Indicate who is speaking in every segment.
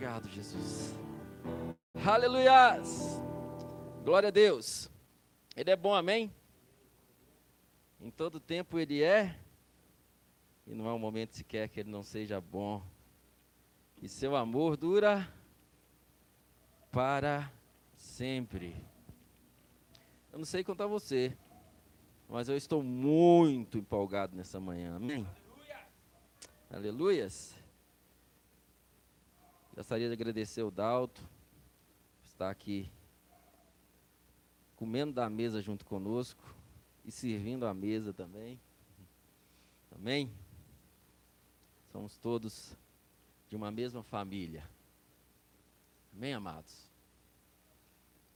Speaker 1: Obrigado, Jesus. Aleluias! Glória a Deus. Ele é bom, amém? Em todo tempo ele é. E não há um momento sequer que ele não seja bom. E seu amor dura para sempre. Eu não sei contar você, mas eu estou muito empolgado nessa manhã. Amém? Aleluia. Aleluias. Gostaria de agradecer o Dalto estar aqui comendo da mesa junto conosco e servindo a mesa também. Amém? Somos todos de uma mesma família. Amém, amados?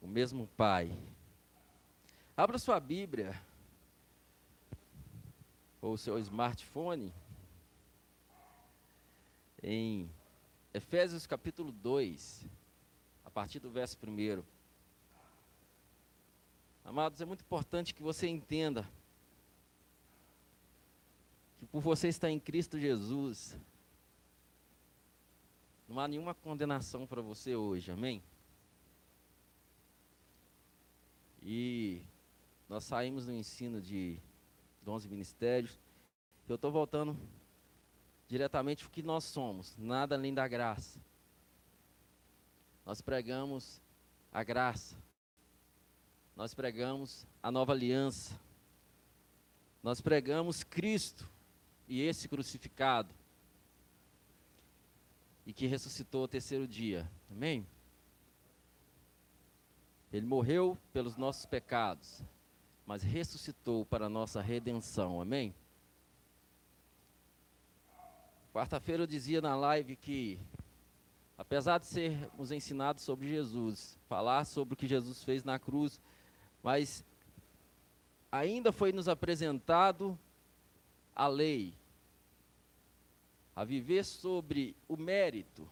Speaker 1: O mesmo Pai. Abra sua Bíblia ou seu smartphone em Efésios capítulo 2, a partir do verso 1. Amados, é muito importante que você entenda que por você estar em Cristo Jesus, não há nenhuma condenação para você hoje, amém? E nós saímos do ensino de dons e ministérios. Eu estou voltando diretamente o que nós somos, nada além da graça. Nós pregamos a graça. Nós pregamos a nova aliança. Nós pregamos Cristo e esse crucificado. E que ressuscitou ao terceiro dia. Amém? Ele morreu pelos nossos pecados, mas ressuscitou para a nossa redenção. Amém? Quarta-feira eu dizia na live que, apesar de sermos ensinados sobre Jesus, falar sobre o que Jesus fez na cruz, mas ainda foi nos apresentado a lei, a viver sobre o mérito,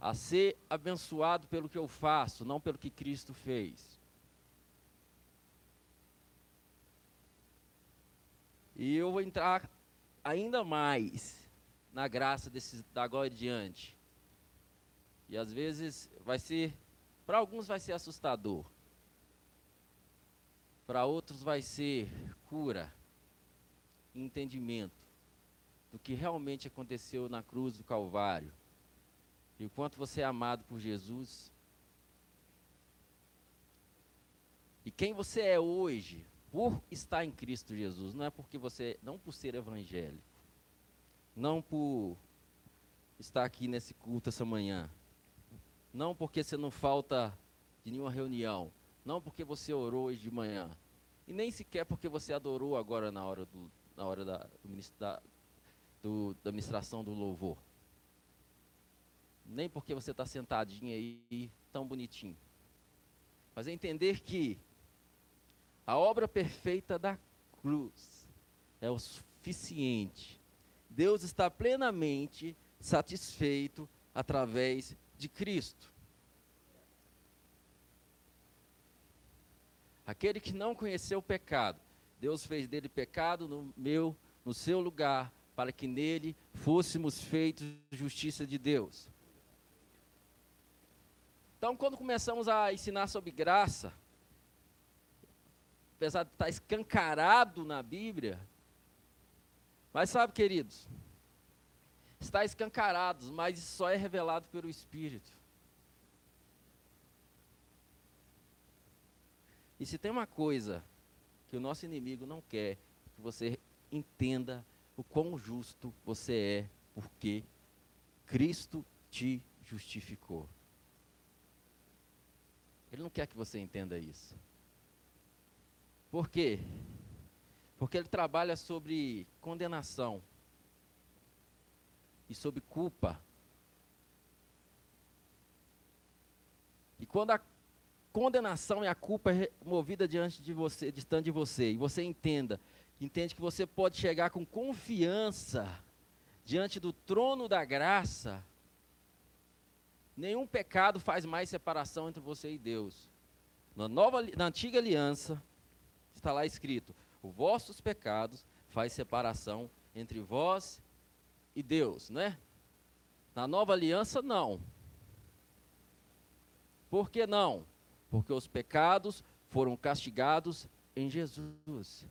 Speaker 1: a ser abençoado pelo que eu faço, não pelo que Cristo fez. E eu vou entrar ainda mais na graça desse, da agora em diante. E às vezes vai ser, para alguns vai ser assustador. Para outros vai ser cura, entendimento do que realmente aconteceu na cruz do Calvário. E o quanto você é amado por Jesus. E quem você é hoje, por estar em Cristo Jesus, não é porque você, não por ser evangélico, não por estar aqui nesse culto essa manhã, não porque você não falta de nenhuma reunião, não porque você orou hoje de manhã, e nem sequer porque você adorou agora na hora, do, na hora da, do, da, do, da ministração do louvor. Nem porque você está sentadinho aí, tão bonitinho. Mas é entender que a obra perfeita da cruz é o suficiente. Deus está plenamente satisfeito através de Cristo. Aquele que não conheceu o pecado, Deus fez dele pecado no meu, no seu lugar, para que nele fôssemos feitos justiça de Deus. Então, quando começamos a ensinar sobre graça, apesar de estar escancarado na Bíblia. Mas sabe, queridos, está escancarado, mas só é revelado pelo Espírito. E se tem uma coisa que o nosso inimigo não quer, que você entenda o quão justo você é, porque Cristo te justificou. Ele não quer que você entenda isso. Por quê? Porque ele trabalha sobre condenação e sobre culpa. E quando a condenação e a culpa é movida diante de você, distante de você, e você entenda, entende que você pode chegar com confiança diante do trono da graça, nenhum pecado faz mais separação entre você e Deus. Na, nova, na antiga aliança, está lá escrito: os vossos pecados faz separação entre vós e Deus, não é? Na nova aliança, não. Por que não? Porque os pecados foram castigados em Jesus.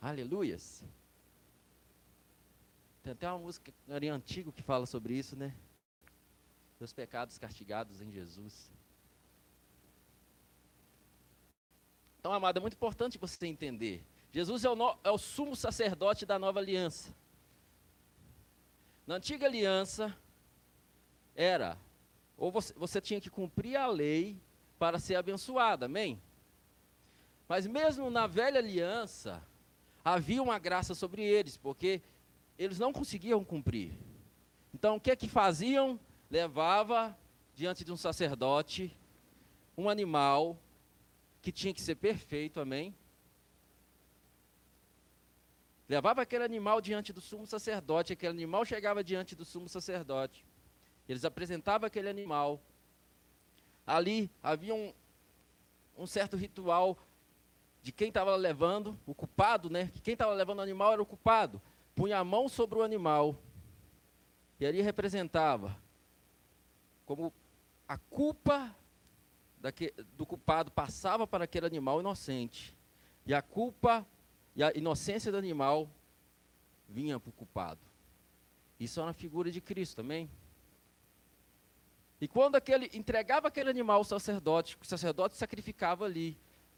Speaker 1: Aleluias. Tem até uma música antiga que fala sobre isso, né? Os pecados castigados em Jesus. Então, amado, é muito importante você entender. Jesus é o, no, é o sumo sacerdote da nova aliança. Na antiga aliança, era, ou você, você tinha que cumprir a lei para ser abençoado, amém? Mas mesmo na velha aliança, havia uma graça sobre eles, porque eles não conseguiam cumprir. Então, o que é que faziam? Levava diante de um sacerdote um animal que tinha que ser perfeito, amém? Levava aquele animal diante do sumo sacerdote, aquele animal chegava diante do sumo sacerdote. Eles apresentavam aquele animal. Ali havia um, um certo ritual de quem estava levando, o culpado, né? Que quem estava levando o animal era o culpado. Punha a mão sobre o animal. E ali representava como a culpa do culpado passava para aquele animal inocente. E a culpa e a inocência do animal vinha para o culpado. Isso é uma figura de Cristo também. E quando aquele entregava aquele animal ao sacerdote, o sacerdote sacrificava ali.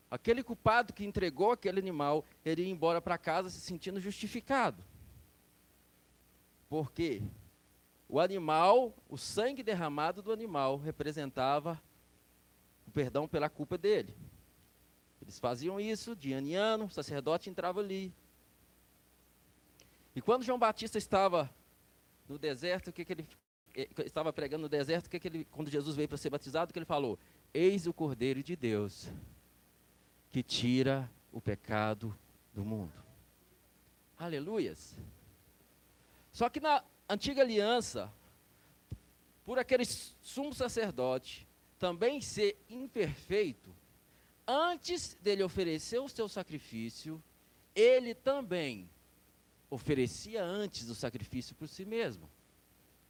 Speaker 1: Aquele culpado que entregou aquele animal, ele ia embora para casa se sentindo justificado. Porque o animal, o sangue derramado do animal representava o perdão pela culpa dele. Eles faziam isso de ano em ano, o sacerdote entrava ali. E quando João Batista estava no deserto, o que, que ele eh, estava pregando no deserto, o que, que ele, quando Jesus veio para ser batizado, o que ele falou? Eis o Cordeiro de Deus que tira o pecado do mundo. Aleluias. Só que na antiga aliança, por aquele sumo sacerdote também ser imperfeito, antes dele oferecer o seu sacrifício, ele também oferecia antes o sacrifício por si mesmo.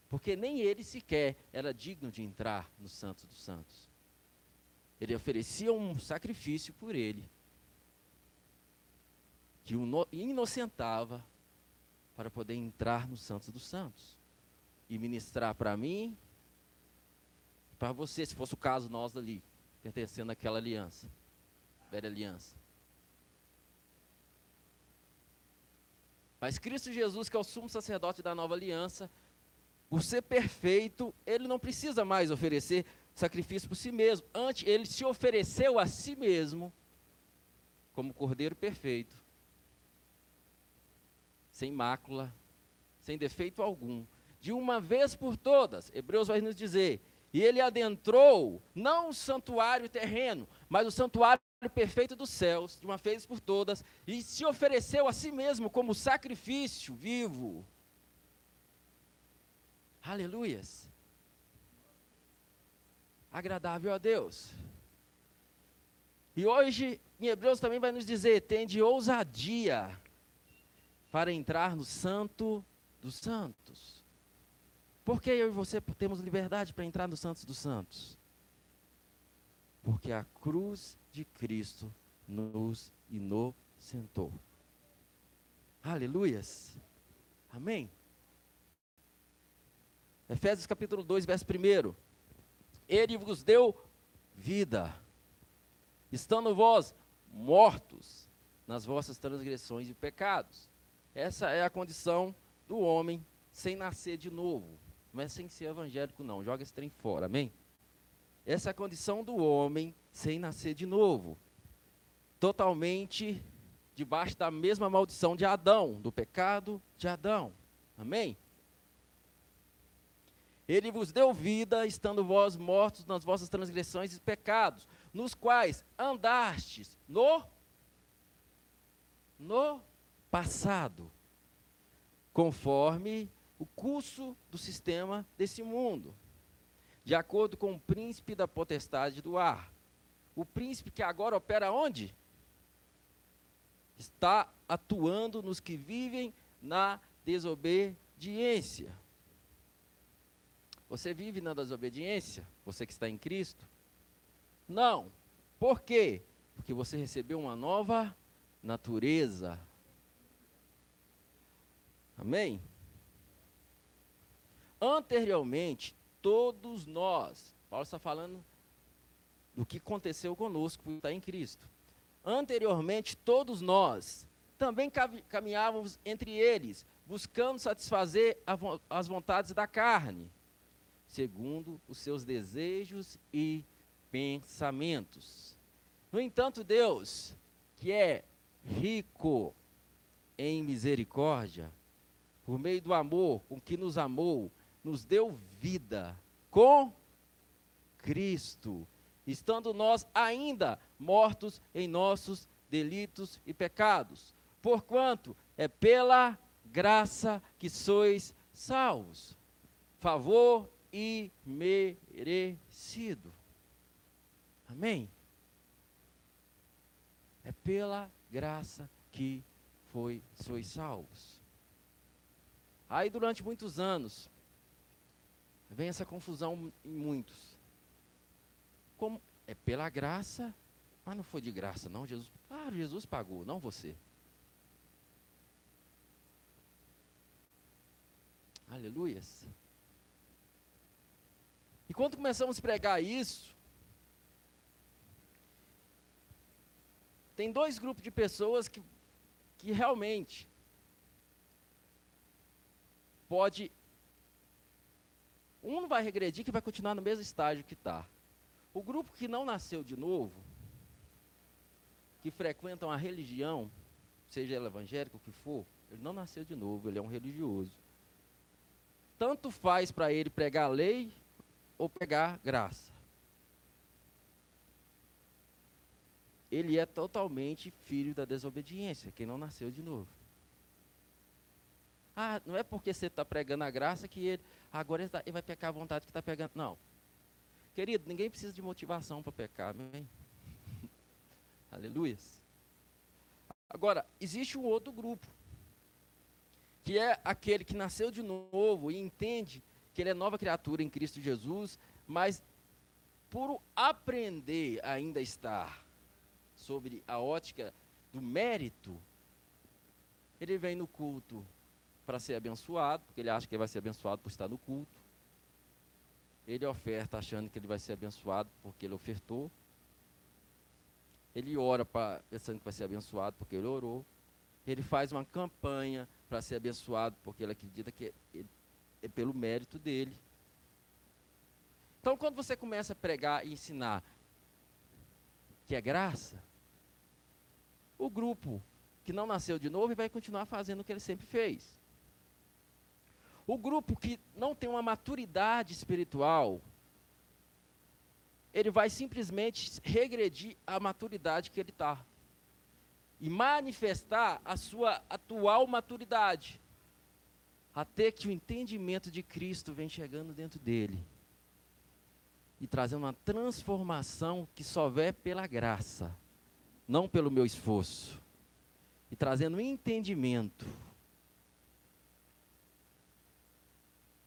Speaker 1: Porque nem ele sequer era digno de entrar no Santo dos Santos. Ele oferecia um sacrifício por ele, que o inocentava para poder entrar no Santo dos Santos e ministrar para mim, para você, se fosse o caso nós ali, pertencendo àquela aliança, velha aliança. Mas Cristo Jesus, que é o sumo sacerdote da nova aliança, por ser perfeito, ele não precisa mais oferecer sacrifício por si mesmo. Antes, ele se ofereceu a si mesmo como cordeiro perfeito, sem mácula, sem defeito algum, de uma vez por todas. Hebreus vai nos dizer: e ele adentrou não o santuário terreno, mas o santuário perfeito dos céus, de uma vez por todas, e se ofereceu a si mesmo como sacrifício vivo. Aleluias agradável a Deus. E hoje, em Hebreus também vai nos dizer: tende ousadia para entrar no Santo dos Santos. Por que eu e você temos liberdade para entrar no Santos dos Santos? Porque a cruz de Cristo nos inocentou. Aleluias. Amém. Efésios capítulo 2, verso 1 ele vos deu vida, estando vós mortos nas vossas transgressões e pecados. Essa é a condição do homem sem nascer de novo. Não é sem ser evangélico, não. Joga esse trem fora, amém? Essa é a condição do homem sem nascer de novo. Totalmente debaixo da mesma maldição de Adão, do pecado de Adão. Amém? Ele vos deu vida, estando vós mortos nas vossas transgressões e pecados, nos quais andastes no no passado, conforme o curso do sistema desse mundo, de acordo com o príncipe da potestade do ar. O príncipe que agora opera onde? está atuando nos que vivem na desobediência. Você vive na desobediência? Você que está em Cristo? Não. Por quê? Porque você recebeu uma nova natureza. Amém? Anteriormente, todos nós, Paulo está falando do que aconteceu conosco estar em Cristo. Anteriormente, todos nós também caminhávamos entre eles, buscando satisfazer as vontades da carne, segundo os seus desejos e pensamentos. No entanto, Deus, que é rico em misericórdia, por meio do amor com que nos amou, nos deu vida com Cristo, estando nós ainda mortos em nossos delitos e pecados. Porquanto é pela graça que sois salvos. Favor imerecido. Amém? É pela graça que foi, sois salvos. Aí durante muitos anos, vem essa confusão em muitos. Como é pela graça, mas não foi de graça, não. Jesus, claro, Jesus pagou, não você. Aleluias. E quando começamos a pregar isso, tem dois grupos de pessoas que, que realmente pode. Um não vai regredir, que vai continuar no mesmo estágio que está. O grupo que não nasceu de novo, que frequentam a religião, seja ela evangélica o que for, ele não nasceu de novo, ele é um religioso. Tanto faz para ele pregar a lei ou pregar graça. Ele é totalmente filho da desobediência, quem não nasceu de novo. Ah, não é porque você está pregando a graça que ele agora ele, tá, ele vai pecar à vontade que está pegando. Não. Querido, ninguém precisa de motivação para pecar, amém? Aleluia. Agora, existe um outro grupo, que é aquele que nasceu de novo e entende que ele é nova criatura em Cristo Jesus, mas por aprender ainda estar sobre a ótica do mérito, ele vem no culto para ser abençoado, porque ele acha que ele vai ser abençoado por estar no culto. Ele oferta achando que ele vai ser abençoado porque ele ofertou. Ele ora pra, pensando que vai ser abençoado porque ele orou. Ele faz uma campanha para ser abençoado porque ele acredita que é, é pelo mérito dele. Então, quando você começa a pregar e ensinar que é graça, o grupo que não nasceu de novo vai continuar fazendo o que ele sempre fez. O grupo que não tem uma maturidade espiritual, ele vai simplesmente regredir a maturidade que ele está. E manifestar a sua atual maturidade. Até que o entendimento de Cristo vem chegando dentro dele. E trazendo uma transformação que só vê pela graça, não pelo meu esforço. E trazendo entendimento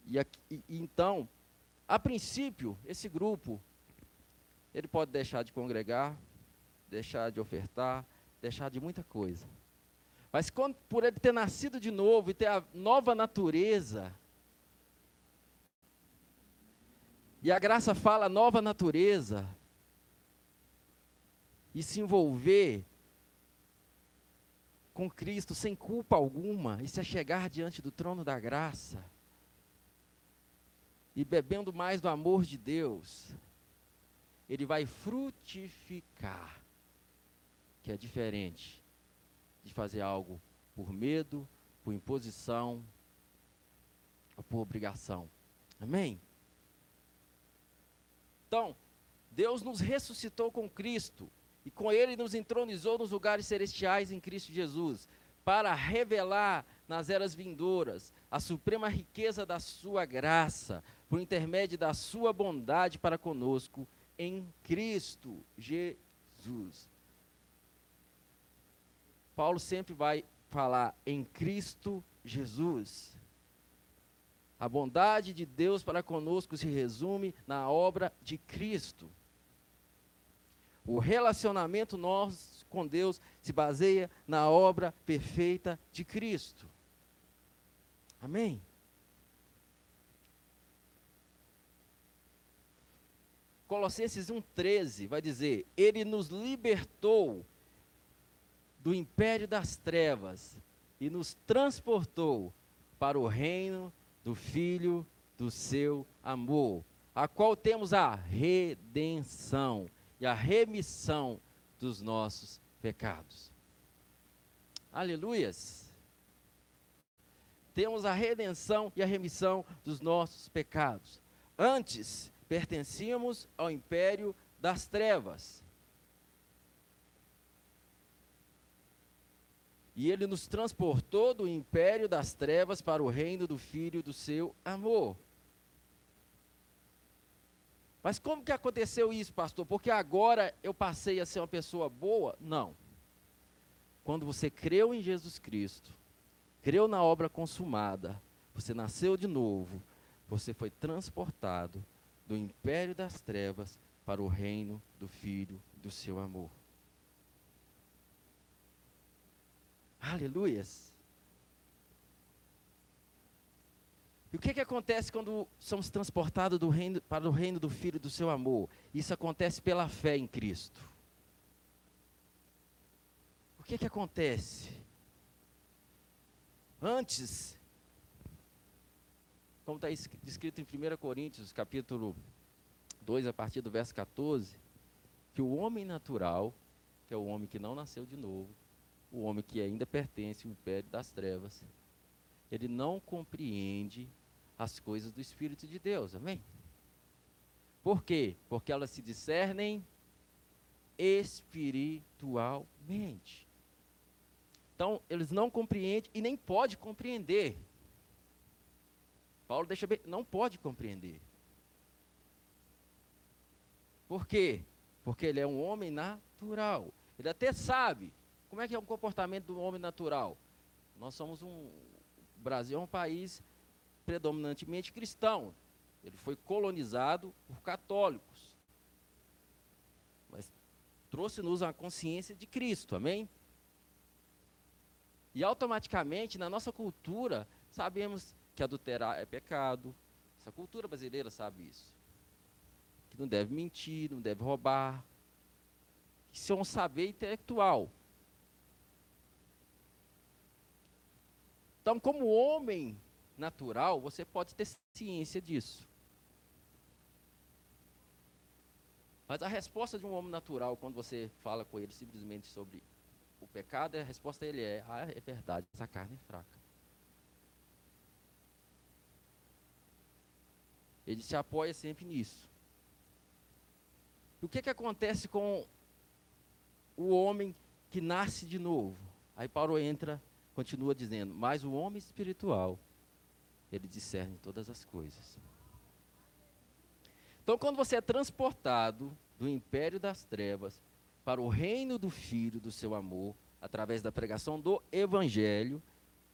Speaker 1: E, e, então, a princípio, esse grupo, ele pode deixar de congregar, deixar de ofertar, deixar de muita coisa. Mas quando, por ele ter nascido de novo e ter a nova natureza, e a graça fala nova natureza, e se envolver com Cristo sem culpa alguma, e se chegar diante do trono da graça, e bebendo mais do amor de Deus, ele vai frutificar, que é diferente de fazer algo por medo, por imposição ou por obrigação. Amém? Então, Deus nos ressuscitou com Cristo e com Ele nos entronizou nos lugares celestiais em Cristo Jesus, para revelar nas eras vindouras a suprema riqueza da Sua graça, por intermédio da sua bondade para conosco em Cristo Jesus. Paulo sempre vai falar em Cristo Jesus. A bondade de Deus para conosco se resume na obra de Cristo. O relacionamento nosso com Deus se baseia na obra perfeita de Cristo. Amém? Colossenses 1,13 vai dizer: Ele nos libertou do império das trevas e nos transportou para o reino do Filho do seu amor, a qual temos a redenção e a remissão dos nossos pecados. Aleluias! Temos a redenção e a remissão dos nossos pecados. Antes, pertencíamos ao império das trevas. E ele nos transportou do império das trevas para o reino do Filho do seu amor. Mas como que aconteceu isso, pastor? Porque agora eu passei a ser uma pessoa boa? Não. Quando você creu em Jesus Cristo, creu na obra consumada, você nasceu de novo, você foi transportado do império das trevas para o reino do Filho do seu amor. Aleluias. E o que, que acontece quando somos transportados do reino, para o reino do Filho do seu amor? Isso acontece pela fé em Cristo. O que, que acontece? Antes, como está escrito em 1 Coríntios, capítulo 2, a partir do verso 14, que o homem natural, que é o homem que não nasceu de novo, o homem que ainda pertence ao império das trevas, ele não compreende as coisas do Espírito de Deus, amém? Por quê? Porque elas se discernem espiritualmente. Então, eles não compreendem e nem podem compreender. Paulo deixa bem, não pode compreender. Por quê? Porque ele é um homem natural. Ele até sabe como é que é o comportamento do homem natural? Nós somos um. O Brasil é um país predominantemente cristão. Ele foi colonizado por católicos. Mas trouxe-nos a consciência de Cristo, amém? E automaticamente, na nossa cultura, sabemos que adulterar é pecado. Essa cultura brasileira sabe isso. Que não deve mentir, não deve roubar. Isso é um saber intelectual. Então, como homem natural, você pode ter ciência disso. Mas a resposta de um homem natural, quando você fala com ele simplesmente sobre o pecado, a resposta dele é: ah, é verdade, essa carne é fraca. Ele se apoia sempre nisso. O que, que acontece com o homem que nasce de novo? Aí Paulo entra continua dizendo: Mas o homem espiritual, ele discerne todas as coisas. Então, quando você é transportado do império das trevas para o reino do Filho do seu amor, através da pregação do Evangelho,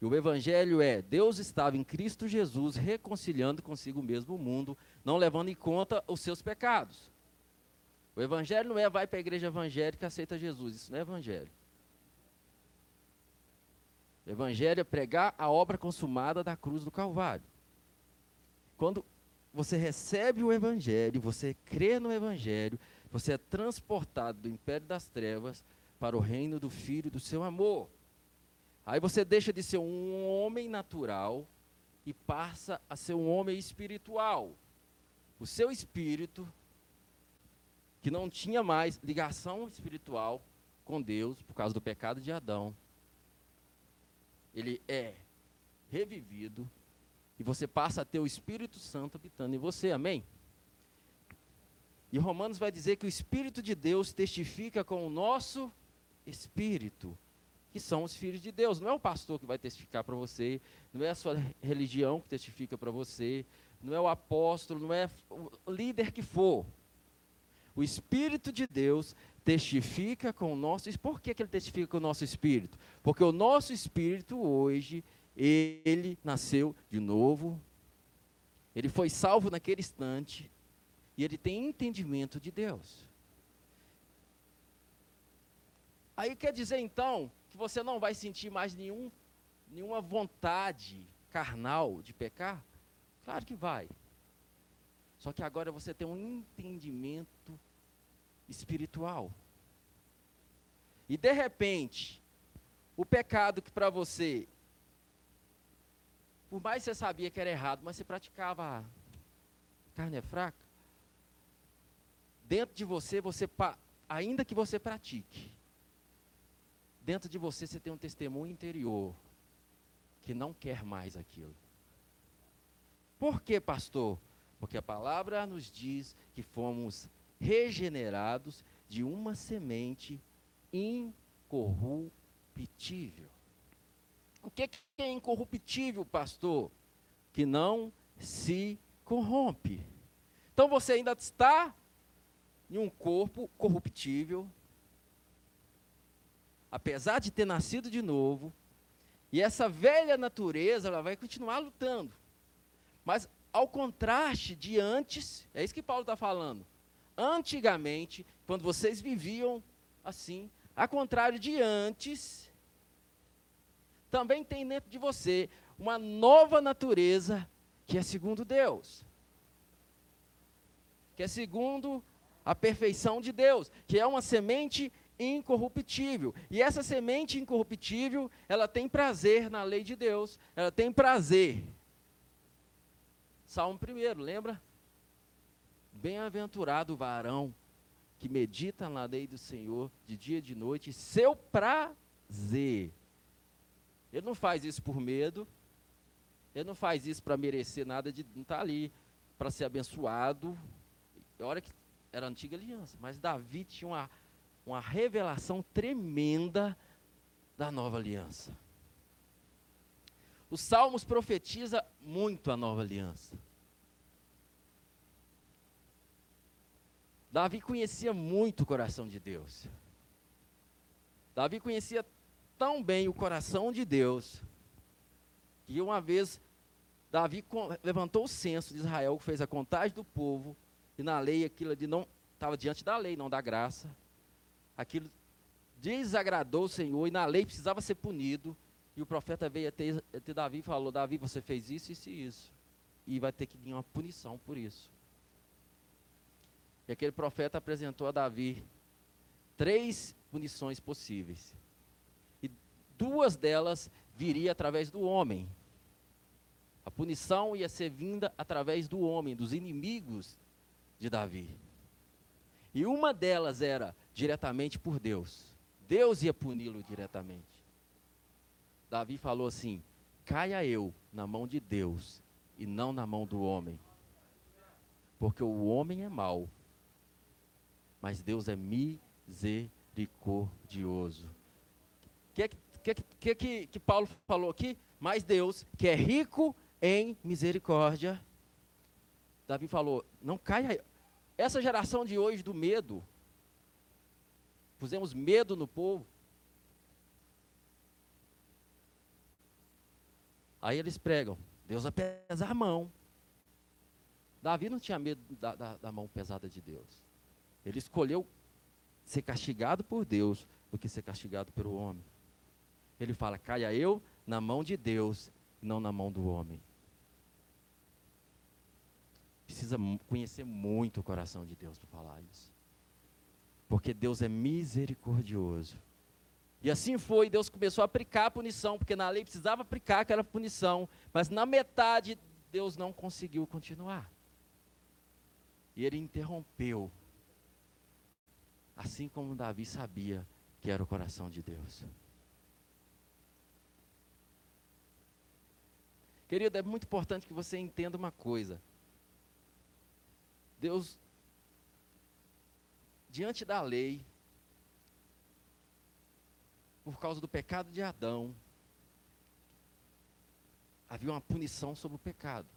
Speaker 1: e o Evangelho é: Deus estava em Cristo Jesus reconciliando consigo mesmo o mundo, não levando em conta os seus pecados. O Evangelho não é vai para a igreja evangélica e aceita Jesus, isso não é Evangelho. Evangelho é pregar a obra consumada da cruz do Calvário. Quando você recebe o Evangelho, você crê no Evangelho, você é transportado do império das trevas para o reino do Filho do seu amor. Aí você deixa de ser um homem natural e passa a ser um homem espiritual. O seu espírito, que não tinha mais ligação espiritual com Deus por causa do pecado de Adão, ele é revivido e você passa a ter o Espírito Santo habitando em você, amém? E Romanos vai dizer que o Espírito de Deus testifica com o nosso espírito, que são os filhos de Deus. Não é o pastor que vai testificar para você, não é a sua religião que testifica para você, não é o apóstolo, não é o líder que for. o Espírito de Deus testifica com o nosso Por que, que ele testifica com o nosso espírito? Porque o nosso espírito hoje, ele nasceu de novo, ele foi salvo naquele instante, e ele tem entendimento de Deus. Aí quer dizer então que você não vai sentir mais nenhum, nenhuma vontade carnal de pecar? Claro que vai. Só que agora você tem um entendimento espiritual. E de repente, o pecado que para você, por mais que você sabia que era errado, mas você praticava, carne é fraca, dentro de você, você ainda que você pratique, dentro de você você tem um testemunho interior que não quer mais aquilo. Por que, pastor? Porque a palavra nos diz que fomos regenerados de uma semente incorruptível. O que é incorruptível, pastor? Que não se corrompe. Então você ainda está em um corpo corruptível, apesar de ter nascido de novo, e essa velha natureza ela vai continuar lutando. Mas ao contraste de antes, é isso que Paulo está falando. Antigamente, quando vocês viviam assim, a contrário de antes, também tem dentro de você uma nova natureza que é segundo Deus. Que é segundo a perfeição de Deus, que é uma semente incorruptível. E essa semente incorruptível, ela tem prazer na lei de Deus, ela tem prazer. Salmo 1, lembra? Bem-aventurado o varão que medita na lei do Senhor de dia e de noite, seu prazer. Ele não faz isso por medo, ele não faz isso para merecer nada, de, não está ali para ser abençoado. Olha que era antiga aliança, mas Davi tinha uma, uma revelação tremenda da nova aliança. Os Salmos profetiza muito a nova aliança. Davi conhecia muito o coração de Deus. Davi conhecia tão bem o coração de Deus, que uma vez Davi levantou o censo de Israel, fez a contagem do povo, e na lei aquilo de não estava diante da lei, não da graça. Aquilo desagradou o Senhor e na lei precisava ser punido. E o profeta veio até, até Davi e falou: Davi, você fez isso, isso e isso. E vai ter que ganhar uma punição por isso. E aquele profeta apresentou a Davi três punições possíveis. E duas delas viria através do homem. A punição ia ser vinda através do homem, dos inimigos de Davi. E uma delas era diretamente por Deus. Deus ia puni-lo diretamente. Davi falou assim: caia eu na mão de Deus e não na mão do homem. Porque o homem é mau mas Deus é misericordioso. O que, que, que, que, que Paulo falou aqui? Mas Deus, que é rico em misericórdia. Davi falou: não caia. Essa geração de hoje do medo, pusemos medo no povo. Aí eles pregam: Deus vai pesar a mão. Davi não tinha medo da, da, da mão pesada de Deus. Ele escolheu ser castigado por Deus do que ser castigado pelo homem. Ele fala: caia eu na mão de Deus, não na mão do homem. Precisa conhecer muito o coração de Deus para falar isso. Porque Deus é misericordioso. E assim foi, Deus começou a aplicar a punição, porque na lei precisava aplicar aquela punição, mas na metade Deus não conseguiu continuar. E ele interrompeu Assim como Davi sabia que era o coração de Deus. Querido, é muito importante que você entenda uma coisa. Deus, diante da lei, por causa do pecado de Adão, havia uma punição sobre o pecado.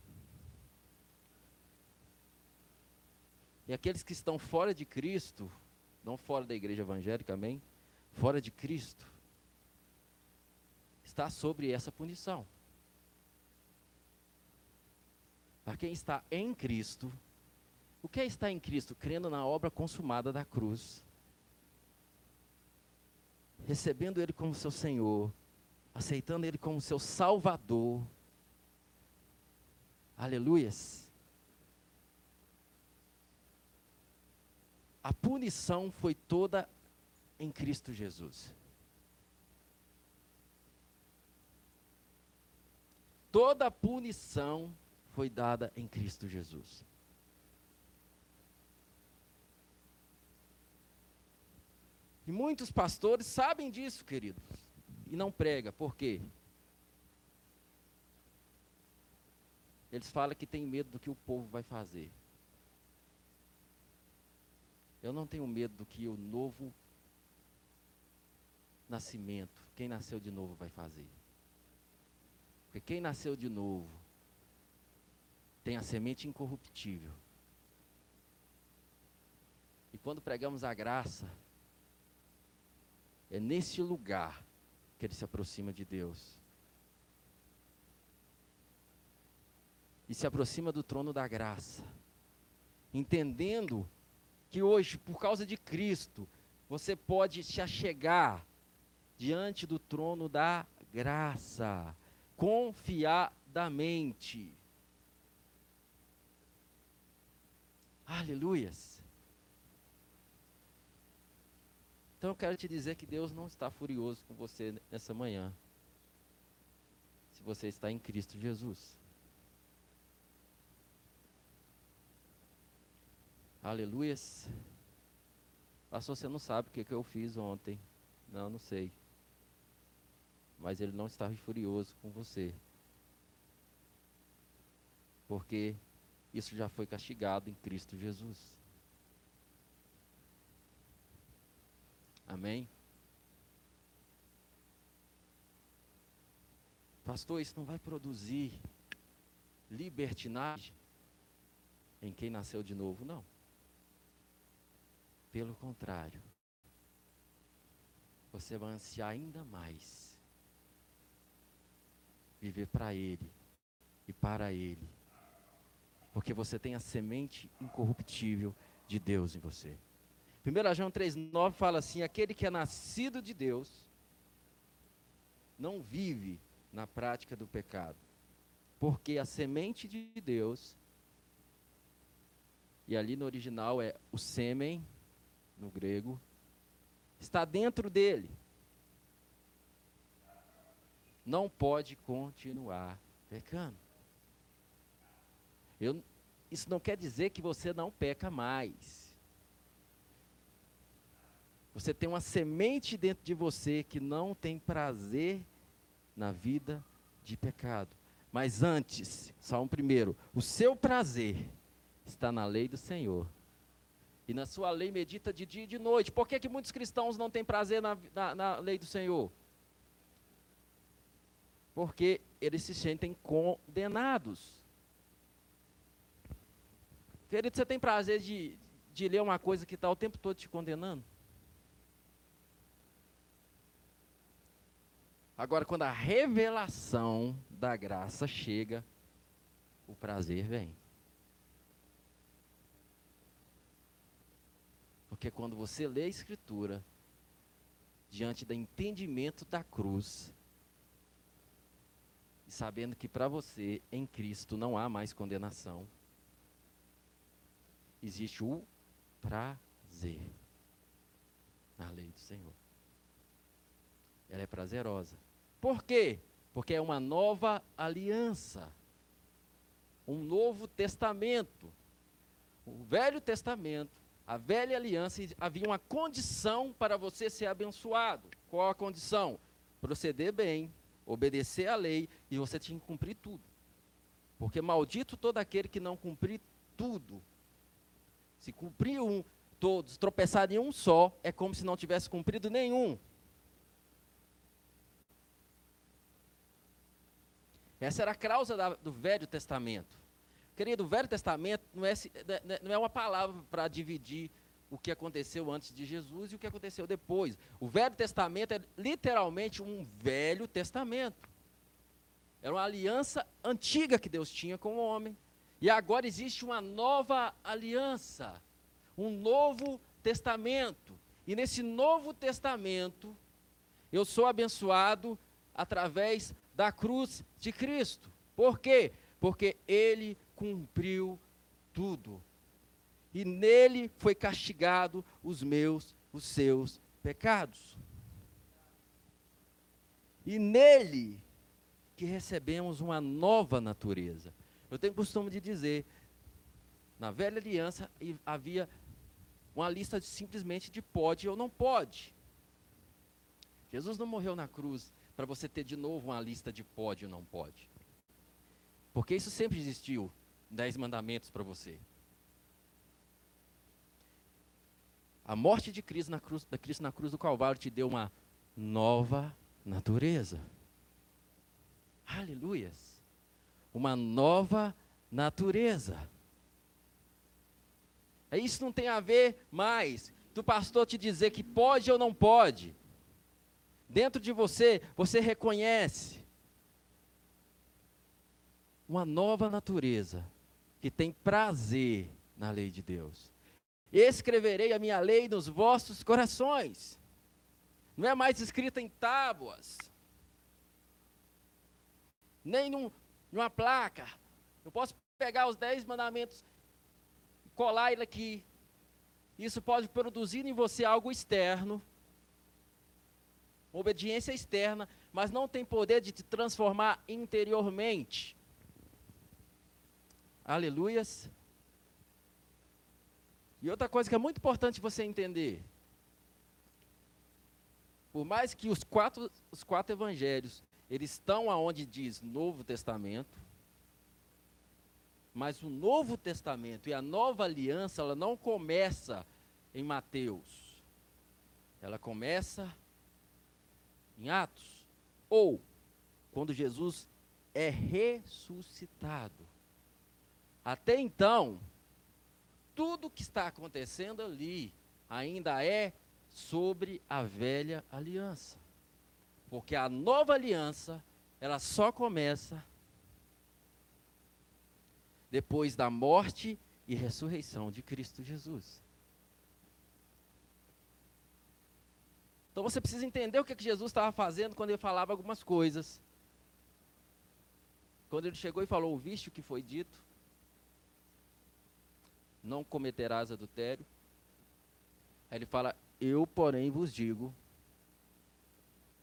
Speaker 1: E aqueles que estão fora de Cristo, não fora da igreja evangélica, amém? Fora de Cristo, está sobre essa punição. Para quem está em Cristo, o que é estar em Cristo? Crendo na obra consumada da cruz, recebendo Ele como seu Senhor, aceitando Ele como seu Salvador. Aleluias. A punição foi toda em Cristo Jesus. Toda a punição foi dada em Cristo Jesus. E muitos pastores sabem disso, queridos, e não prega. Por quê? Eles falam que tem medo do que o povo vai fazer. Eu não tenho medo do que o novo nascimento, quem nasceu de novo vai fazer. Porque quem nasceu de novo tem a semente incorruptível. E quando pregamos a graça, é nesse lugar que ele se aproxima de Deus. E se aproxima do trono da graça, entendendo que hoje, por causa de Cristo, você pode se achegar diante do trono da graça, confiadamente. Aleluias. Então eu quero te dizer que Deus não está furioso com você nessa manhã. Se você está em Cristo Jesus. Aleluias. Pastor, você não sabe o que, que eu fiz ontem. Não, não sei. Mas ele não está furioso com você. Porque isso já foi castigado em Cristo Jesus. Amém? Pastor, isso não vai produzir libertinagem em quem nasceu de novo, não. Pelo contrário, você vai ansiar ainda mais viver para Ele e para Ele, porque você tem a semente incorruptível de Deus em você. 1 João 3,9 fala assim: aquele que é nascido de Deus não vive na prática do pecado, porque a semente de Deus, e ali no original é o sêmen no grego, está dentro dele. Não pode continuar pecando. Eu, isso não quer dizer que você não peca mais. Você tem uma semente dentro de você que não tem prazer na vida de pecado. Mas antes, Salmo primeiro, o seu prazer está na lei do Senhor e na sua lei medita de dia e de noite. Por que, que muitos cristãos não têm prazer na, na, na lei do Senhor? Porque eles se sentem condenados. Querido, você tem prazer de, de ler uma coisa que está o tempo todo te condenando? Agora, quando a revelação da graça chega, o prazer vem. Porque quando você lê a Escritura, diante do entendimento da cruz, e sabendo que para você, em Cristo, não há mais condenação, existe o prazer na lei do Senhor. Ela é prazerosa. Por quê? Porque é uma nova aliança, um novo testamento. O Velho Testamento a velha aliança havia uma condição para você ser abençoado. Qual a condição? Proceder bem, obedecer à lei e você tinha que cumprir tudo. Porque maldito todo aquele que não cumprir tudo. Se cumprir um, todos, tropeçar em um só, é como se não tivesse cumprido nenhum. Essa era a causa da, do Velho Testamento. Querido, o Velho Testamento não é, né, né, não é uma palavra para dividir o que aconteceu antes de Jesus e o que aconteceu depois. O Velho Testamento é literalmente um Velho Testamento. Era uma aliança antiga que Deus tinha com o homem. E agora existe uma nova aliança, um novo testamento. E nesse novo testamento, eu sou abençoado através da cruz de Cristo. Por quê? Porque ele cumpriu tudo. E nele foi castigado os meus, os seus pecados. E nele que recebemos uma nova natureza. Eu tenho costume de dizer, na velha aliança havia uma lista de, simplesmente de pode ou não pode. Jesus não morreu na cruz para você ter de novo uma lista de pode ou não pode. Porque isso sempre existiu, dez mandamentos para você. A morte de Cristo na cruz, da Cristo na cruz do Calvário te deu uma nova natureza. Aleluias. Uma nova natureza. Isso não tem a ver mais do pastor te dizer que pode ou não pode. Dentro de você, você reconhece uma nova natureza que tem prazer na lei de Deus. Escreverei a minha lei nos vossos corações. Não é mais escrita em tábuas, nem num, numa placa. Eu posso pegar os dez mandamentos e colar ele aqui. Isso pode produzir em você algo externo, obediência externa, mas não tem poder de te transformar interiormente. Aleluias. E outra coisa que é muito importante você entender. Por mais que os quatro, os quatro evangelhos, eles estão aonde diz Novo Testamento, mas o Novo Testamento e a nova aliança, ela não começa em Mateus. Ela começa em Atos. Ou quando Jesus é ressuscitado. Até então, tudo que está acontecendo ali ainda é sobre a velha aliança. Porque a nova aliança, ela só começa depois da morte e ressurreição de Cristo Jesus. Então você precisa entender o que, que Jesus estava fazendo quando ele falava algumas coisas. Quando ele chegou e falou: Ouviste o que foi dito? Não cometerás adultério. Aí ele fala: Eu, porém, vos digo: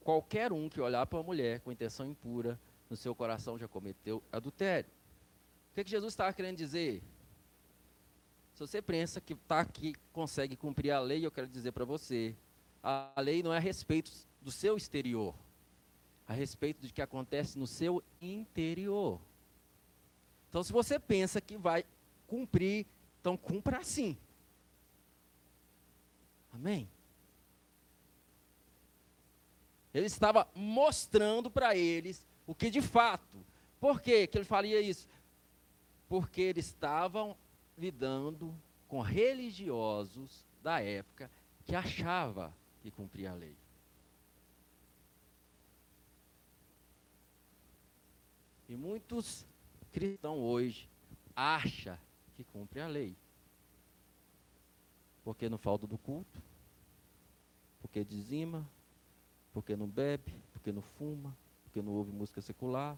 Speaker 1: qualquer um que olhar para uma mulher com intenção impura, no seu coração já cometeu adultério. O que, que Jesus estava querendo dizer? Se você pensa que está aqui, consegue cumprir a lei, eu quero dizer para você a lei não é a respeito do seu exterior, a respeito do que acontece no seu interior. Então, se você pensa que vai cumprir, então cumpra assim. Amém? Ele estava mostrando para eles o que de fato. Por que, que ele faria isso? Porque eles estavam lidando com religiosos da época que achava e cumprir a lei. E muitos cristãos hoje acham que cumpre a lei. Porque não falta do culto, porque dizima, porque não bebe, porque não fuma, porque não ouve música secular.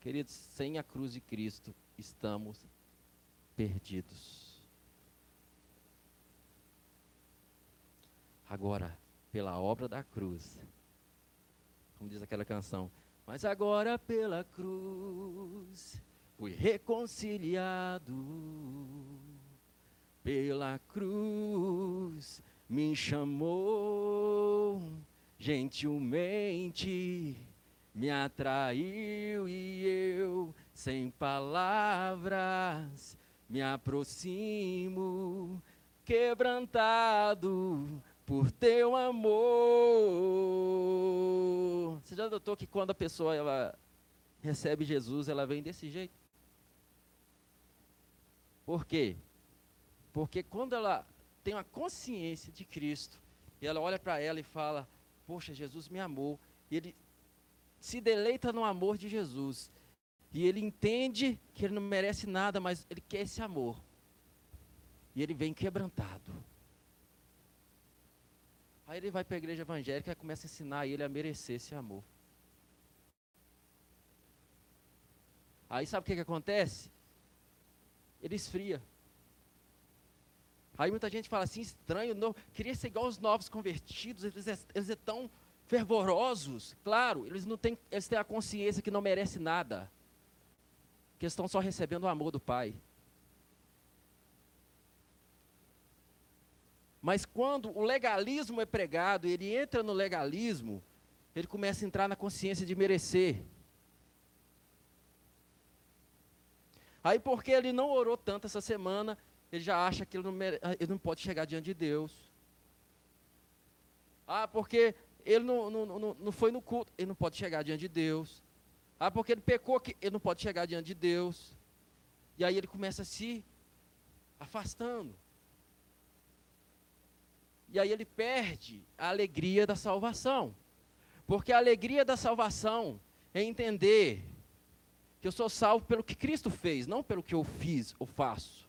Speaker 1: Queridos, sem a cruz de Cristo estamos perdidos. Agora, pela obra da cruz, como diz aquela canção, mas agora pela cruz fui reconciliado. Pela cruz me chamou gentilmente, me atraiu e eu, sem palavras, me aproximo, quebrantado por teu amor. Você já notou que quando a pessoa ela recebe Jesus, ela vem desse jeito? Por quê? Porque quando ela tem uma consciência de Cristo, e ela olha para ela e fala: Poxa, Jesus me amou. E ele se deleita no amor de Jesus. E ele entende que ele não merece nada, mas ele quer esse amor. E ele vem quebrantado. Aí ele vai para a igreja evangélica e começa a ensinar ele a merecer esse amor. Aí sabe o que, que acontece? Ele esfria. Aí muita gente fala assim, estranho, não, queria ser igual os novos convertidos, eles, é, eles é tão fervorosos. Claro, eles não têm, eles têm a consciência que não merece nada. Que estão só recebendo o amor do Pai. Mas quando o legalismo é pregado, ele entra no legalismo, ele começa a entrar na consciência de merecer. Aí porque ele não orou tanto essa semana, ele já acha que ele não, mere... ele não pode chegar diante de Deus. Ah, porque ele não, não, não, não foi no culto, ele não pode chegar diante de Deus. Ah, porque ele pecou, que ele não pode chegar diante de Deus. E aí ele começa a se afastando. E aí ele perde a alegria da salvação. Porque a alegria da salvação é entender que eu sou salvo pelo que Cristo fez, não pelo que eu fiz ou faço.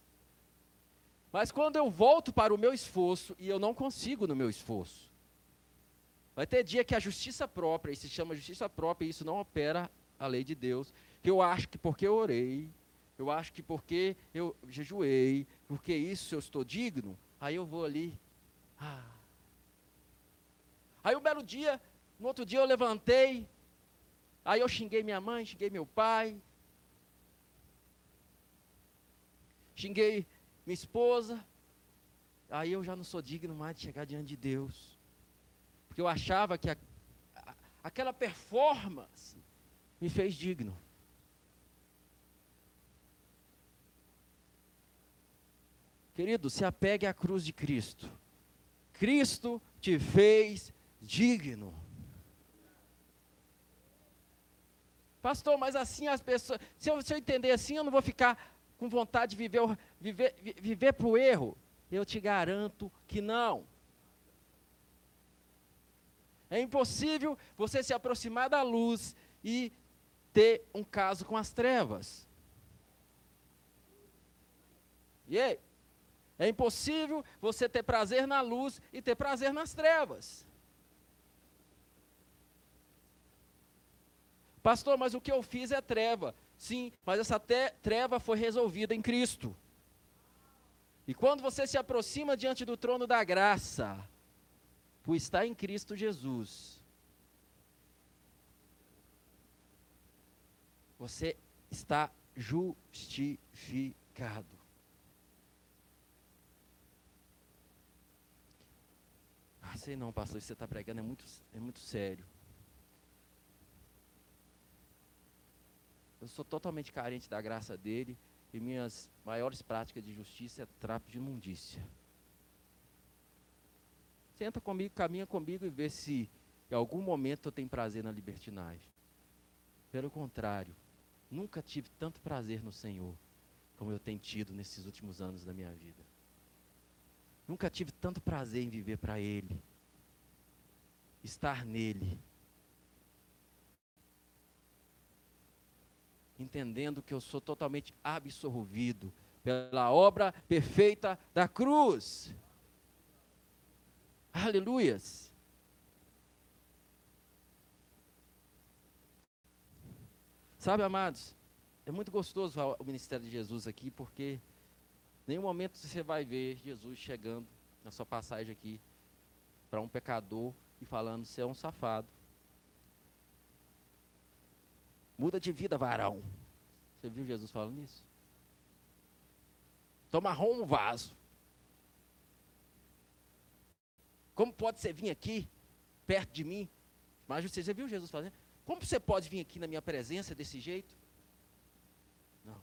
Speaker 1: Mas quando eu volto para o meu esforço e eu não consigo no meu esforço, vai ter dia que a justiça própria, e se chama justiça própria, e isso não opera a lei de Deus, que eu acho que porque eu orei, eu acho que porque eu jejuei, porque isso eu estou digno, aí eu vou ali. Ah. Aí um belo dia, no outro dia eu levantei, Aí eu xinguei minha mãe, xinguei meu pai, xinguei minha esposa. Aí eu já não sou digno mais de chegar diante de Deus. Porque eu achava que a, a, aquela performance me fez digno. Querido, se apegue à cruz de Cristo. Cristo te fez digno. Pastor, mas assim as pessoas. Se eu, se eu entender assim, eu não vou ficar com vontade de viver, viver, viver para o erro. Eu te garanto que não. É impossível você se aproximar da luz e ter um caso com as trevas. E aí? É impossível você ter prazer na luz e ter prazer nas trevas. Pastor, mas o que eu fiz é treva. Sim, mas essa treva foi resolvida em Cristo. E quando você se aproxima diante do trono da graça, por estar em Cristo Jesus, você está justificado. Ah, sei não, pastor, isso que você está pregando é muito, é muito sério. Eu sou totalmente carente da graça dele e minhas maiores práticas de justiça é trapo de imundícia. Senta comigo, caminha comigo e vê se em algum momento eu tenho prazer na libertinagem. Pelo contrário, nunca tive tanto prazer no Senhor como eu tenho tido nesses últimos anos da minha vida. Nunca tive tanto prazer em viver para Ele, estar nele entendendo que eu sou totalmente absorvido pela obra perfeita da cruz. Aleluias. Sabe, amados, é muito gostoso o ministério de Jesus aqui, porque nenhum momento você vai ver Jesus chegando na sua passagem aqui para um pecador e falando: você é um safado. Muda de vida, varão. Você viu Jesus falando isso? Toma um vaso. Como pode você vir aqui, perto de mim? Mas você viu Jesus falando? Como você pode vir aqui na minha presença desse jeito? Não.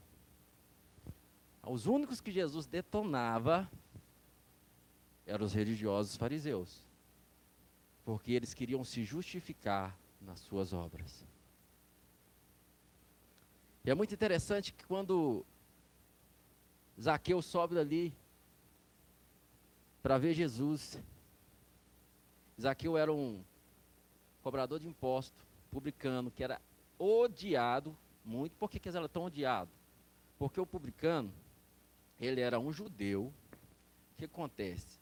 Speaker 1: Os únicos que Jesus detonava eram os religiosos fariseus. Porque eles queriam se justificar nas suas obras. E é muito interessante que quando Zaqueu sobe dali para ver Jesus, Zaqueu era um cobrador de imposto, publicano, que era odiado muito. Por que, que ele era tão odiado? Porque o publicano, ele era um judeu. O que acontece?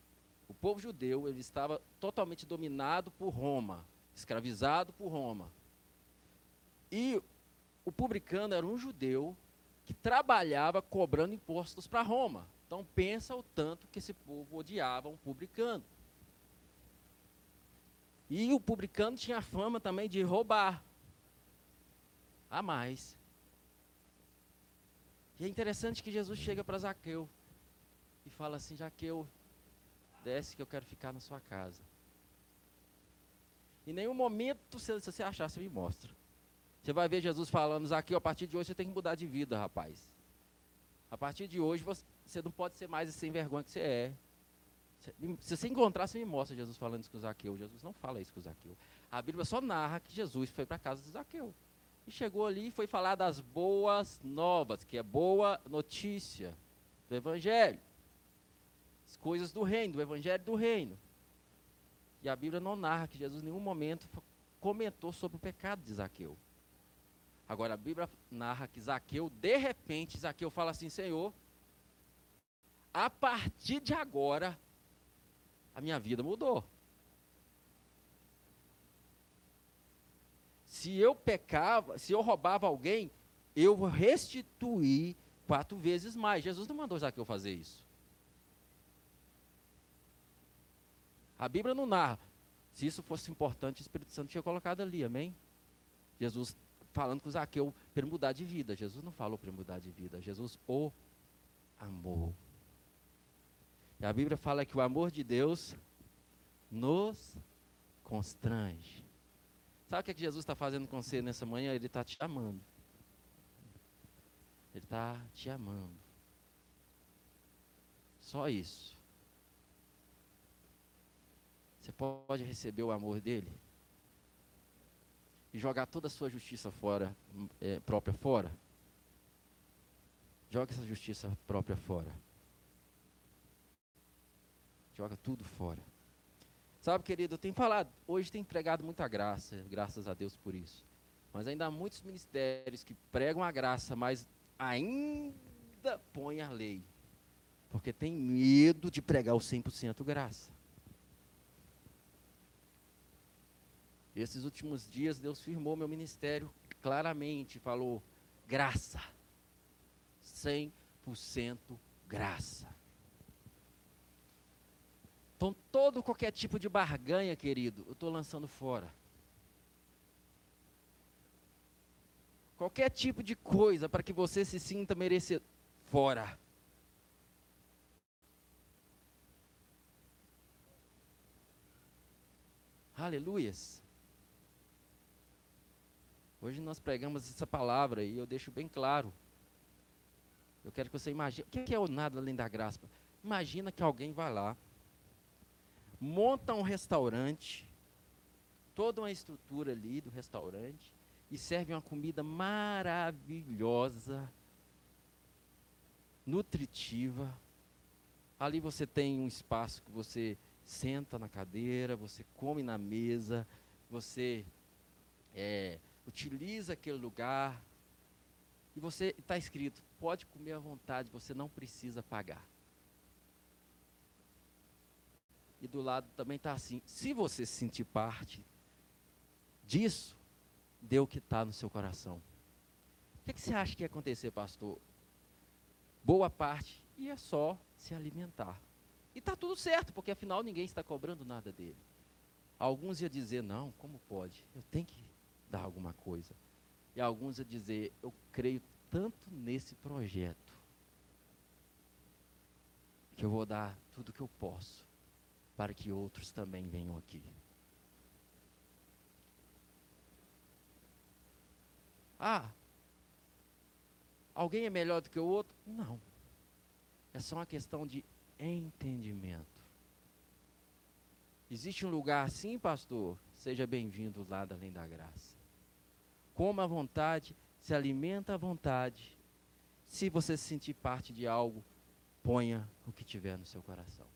Speaker 1: O povo judeu ele estava totalmente dominado por Roma, escravizado por Roma. E o publicano era um judeu que trabalhava cobrando impostos para Roma. Então pensa o tanto que esse povo odiava um publicano. E o publicano tinha fama também de roubar. A mais. E é interessante que Jesus chega para Zaqueu e fala assim: Zaqueu, desce que eu quero ficar na sua casa. Em nenhum momento, se você achar, você me mostra. Você vai ver Jesus falando, Zaqueu, a partir de hoje você tem que mudar de vida, rapaz. A partir de hoje você não pode ser mais sem vergonha que você é. Se você encontrar, você me mostra Jesus falando isso com Zaqueu. Jesus não fala isso com Zaqueu. A Bíblia só narra que Jesus foi para a casa de Zaqueu. E chegou ali e foi falar das boas novas, que é boa notícia do Evangelho. As coisas do reino, do Evangelho do reino. E a Bíblia não narra que Jesus em nenhum momento comentou sobre o pecado de Zaqueu. Agora a Bíblia narra que Zaqueu, de repente, Zaqueu fala assim: Senhor, a partir de agora, a minha vida mudou. Se eu pecava, se eu roubava alguém, eu vou restituir quatro vezes mais. Jesus não mandou Zaqueu fazer isso. A Bíblia não narra. Se isso fosse importante, o Espírito Santo tinha colocado ali, amém? Jesus falando com Zaqueu para mudar de vida. Jesus não falou para mudar de vida. Jesus o amou. E a Bíblia fala que o amor de Deus nos constrange. Sabe o que, é que Jesus está fazendo com você nessa manhã? Ele está te amando. Ele está te amando. Só isso. Você pode receber o amor dele e jogar toda a sua justiça fora, é, própria fora. Joga essa justiça própria fora. Joga tudo fora. Sabe, querido, eu tenho falado, hoje tem pregado muita graça, graças a Deus por isso. Mas ainda há muitos ministérios que pregam a graça, mas ainda põem a lei. Porque tem medo de pregar o 100% graça. Esses últimos dias, Deus firmou meu ministério claramente, falou: graça. 100% graça. Então, todo qualquer tipo de barganha, querido, eu estou lançando fora. Qualquer tipo de coisa para que você se sinta merecedor, fora. Aleluias. Hoje nós pregamos essa palavra e eu deixo bem claro. Eu quero que você imagine. O que é o nada além da graça? Imagina que alguém vai lá, monta um restaurante, toda uma estrutura ali do restaurante, e serve uma comida maravilhosa, nutritiva. Ali você tem um espaço que você senta na cadeira, você come na mesa, você é, utiliza aquele lugar. E você está escrito, pode comer à vontade, você não precisa pagar. E do lado também está assim: se você se sentir parte disso, dê o que está no seu coração. O que, que você acha que ia acontecer, pastor? Boa parte ia só se alimentar. E está tudo certo, porque afinal ninguém está cobrando nada dele. Alguns iam dizer: não, como pode? Eu tenho que dar alguma coisa. E alguns iam dizer: eu creio tanto nesse projeto que eu vou dar tudo que eu posso para que outros também venham aqui. Ah, alguém é melhor do que o outro? Não. É só uma questão de entendimento. Existe um lugar assim, pastor? Seja bem-vindo lá da Além da Graça. Coma à vontade, se alimenta à vontade. Se você se sentir parte de algo, ponha o que tiver no seu coração.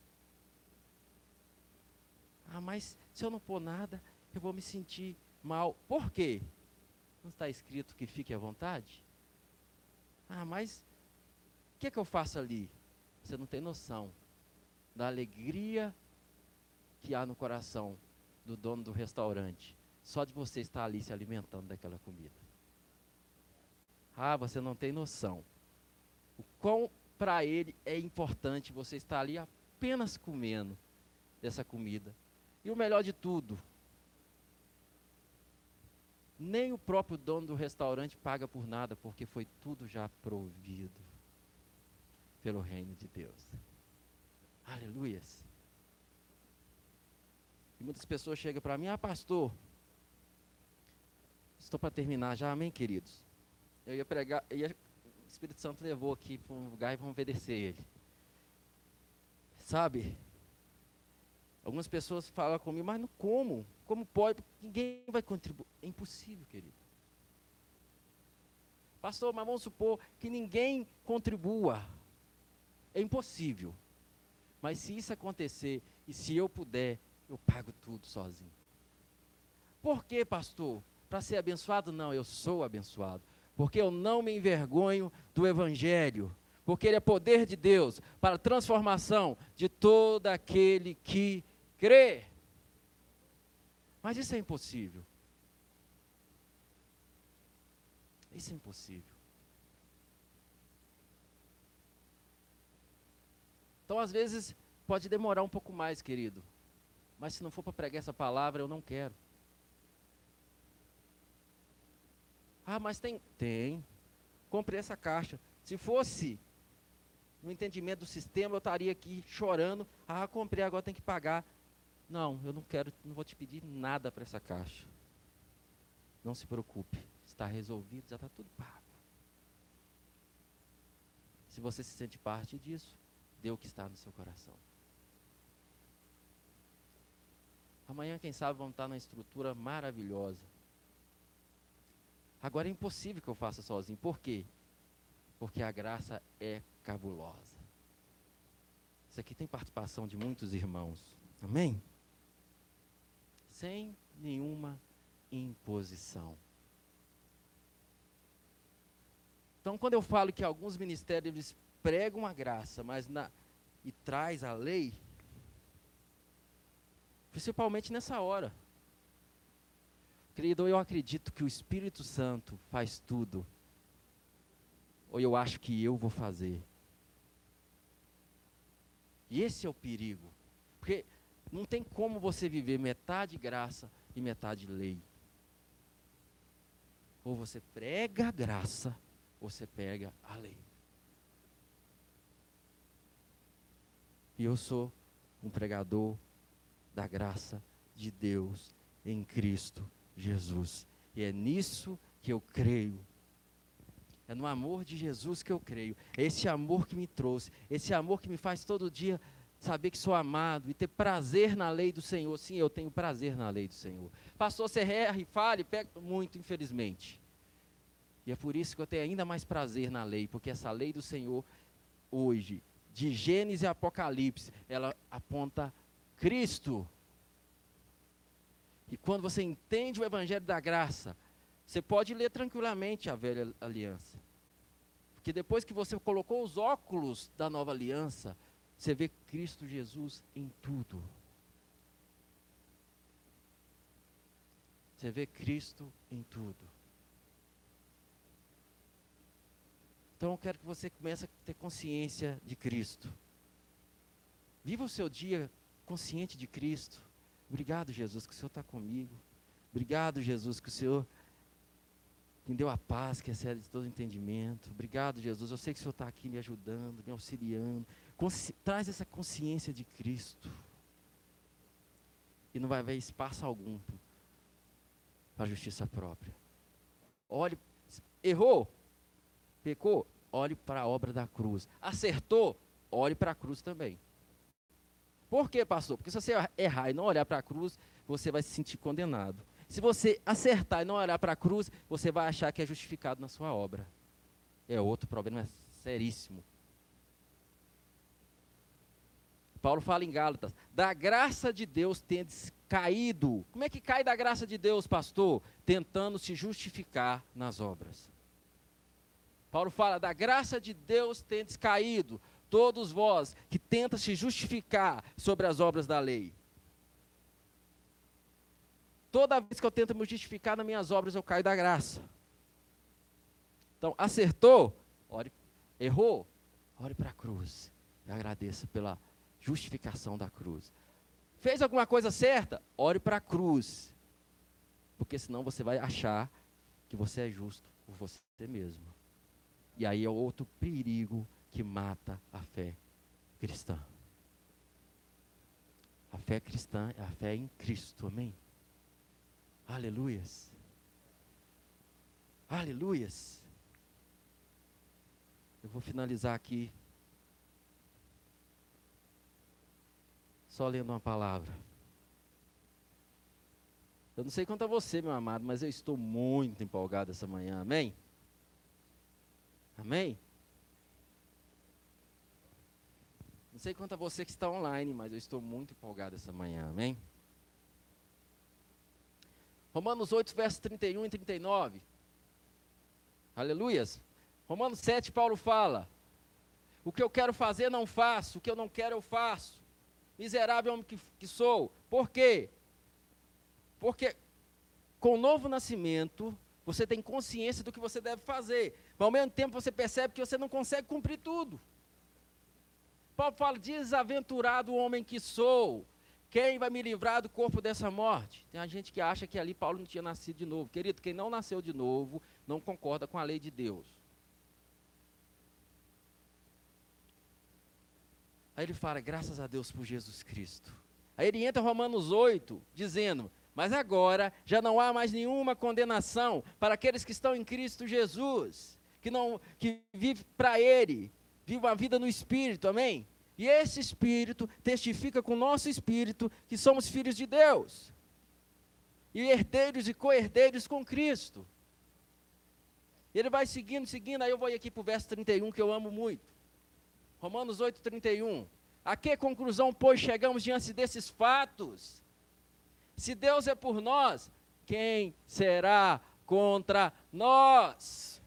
Speaker 1: Ah, mas se eu não pôr nada, eu vou me sentir mal. Por quê? Não está escrito que fique à vontade? Ah, mas o que, é que eu faço ali? Você não tem noção da alegria que há no coração do dono do restaurante, só de você estar ali se alimentando daquela comida. Ah, você não tem noção. O quão para ele é importante você estar ali apenas comendo dessa comida. E o melhor de tudo, nem o próprio dono do restaurante paga por nada, porque foi tudo já provido pelo reino de Deus. Aleluias. E muitas pessoas chegam para mim, ah, pastor, estou para terminar já, amém, queridos? Eu ia pregar, o Espírito Santo levou aqui para um lugar e vamos obedecer ele. Sabe? Algumas pessoas falam comigo, mas não como? Como pode? Ninguém vai contribuir. É impossível, querido. Pastor, mas vamos supor que ninguém contribua. É impossível. Mas se isso acontecer, e se eu puder, eu pago tudo sozinho. Por quê, pastor? Para ser abençoado? Não, eu sou abençoado. Porque eu não me envergonho do Evangelho. Porque ele é poder de Deus para a transformação de todo aquele que crê. Mas isso é impossível. Isso é impossível. Então, às vezes, pode demorar um pouco mais, querido. Mas se não for para pregar essa palavra, eu não quero. Ah, mas tem. Tem. Comprei essa caixa. Se fosse no entendimento do sistema, eu estaria aqui chorando. Ah, comprei, agora tem que pagar. Não, eu não quero, não vou te pedir nada para essa caixa. Não se preocupe, está resolvido, já está tudo pago. Se você se sente parte disso, dê o que está no seu coração. Amanhã, quem sabe, vamos estar numa estrutura maravilhosa. Agora é impossível que eu faça sozinho. Por quê? Porque a graça é cabulosa. Isso aqui tem participação de muitos irmãos. Amém? Sem nenhuma imposição. Então, quando eu falo que alguns ministérios pregam a graça, mas na, e traz a lei, principalmente nessa hora. Querido, eu acredito que o Espírito Santo faz tudo. Ou eu acho que eu vou fazer. E esse é o perigo. Porque não tem como você viver metade graça e metade lei. Ou você prega a graça, ou você pega a lei. E eu sou um pregador da graça de Deus em Cristo Jesus. E é nisso que eu creio. É no amor de Jesus que eu creio. É esse amor que me trouxe, esse amor que me faz todo dia saber que sou amado e ter prazer na lei do Senhor. Sim, eu tenho prazer na lei do Senhor. Pastor, você erra e fale, pega muito, infelizmente. E é por isso que eu tenho ainda mais prazer na lei, porque essa lei do Senhor, hoje, de Gênesis e Apocalipse, ela aponta Cristo. E quando você entende o Evangelho da Graça, você pode ler tranquilamente a velha aliança. Porque depois que você colocou os óculos da nova aliança, você vê Cristo Jesus em tudo. Você vê Cristo em tudo. Então eu quero que você comece a ter consciência de Cristo. Viva o seu dia consciente de Cristo. Obrigado, Jesus, que o Senhor está comigo. Obrigado, Jesus, que o Senhor me deu a paz que excede de todo entendimento. Obrigado, Jesus. Eu sei que o Senhor está aqui me ajudando, me auxiliando traz essa consciência de Cristo. E não vai haver espaço algum para justiça própria. Olhe, errou, pecou, olhe para a obra da cruz. Acertou, olhe para a cruz também. Por quê, pastor? Porque se você errar e não olhar para a cruz, você vai se sentir condenado. Se você acertar e não olhar para a cruz, você vai achar que é justificado na sua obra. É outro problema seríssimo. Paulo fala em Gálatas: da graça de Deus tendes caído. Como é que cai da graça de Deus, pastor? Tentando se justificar nas obras. Paulo fala: da graça de Deus tendes caído, todos vós que tentam se justificar sobre as obras da lei. Toda vez que eu tento me justificar nas minhas obras, eu caio da graça. Então, acertou, ore, errou, ore para a cruz. E agradeça pela justificação da cruz. Fez alguma coisa certa? Ore para a cruz. Porque senão você vai achar que você é justo por você mesmo. E aí é outro perigo que mata a fé cristã. A fé cristã é a fé em Cristo, amém? Aleluias. Aleluias. Eu vou finalizar aqui só lendo uma palavra. Eu não sei quanto a você, meu amado, mas eu estou muito empolgado essa manhã, amém? Amém? Não sei quanto a você que está online, mas eu estou muito empolgado essa manhã, amém? Romanos 8, versos 31 e 39. Aleluias. Romanos 7, Paulo fala: O que eu quero fazer, não faço, o que eu não quero, eu faço miserável homem que, que sou. Por quê? Porque com o novo nascimento, você tem consciência do que você deve fazer. Mas ao mesmo tempo você percebe que você não consegue cumprir tudo. Paulo fala: desaventurado homem que sou. Quem vai me livrar do corpo dessa morte? Tem a gente que acha que ali Paulo não tinha nascido de novo. Querido, quem não nasceu de novo não concorda com a lei de Deus. Aí ele fala, graças a Deus por Jesus Cristo. Aí ele entra em Romanos 8, dizendo: Mas agora já não há mais nenhuma condenação para aqueles que estão em Cristo Jesus, que não que vive para Ele, vive uma vida no Espírito, amém? E esse Espírito testifica com o nosso Espírito que somos filhos de Deus, e herdeiros e co-herdeiros com Cristo. Ele vai seguindo, seguindo, aí eu vou aqui para o verso 31, que eu amo muito. Romanos 8,31. A que conclusão, pois, chegamos diante desses fatos? Se Deus é por nós, quem será contra nós?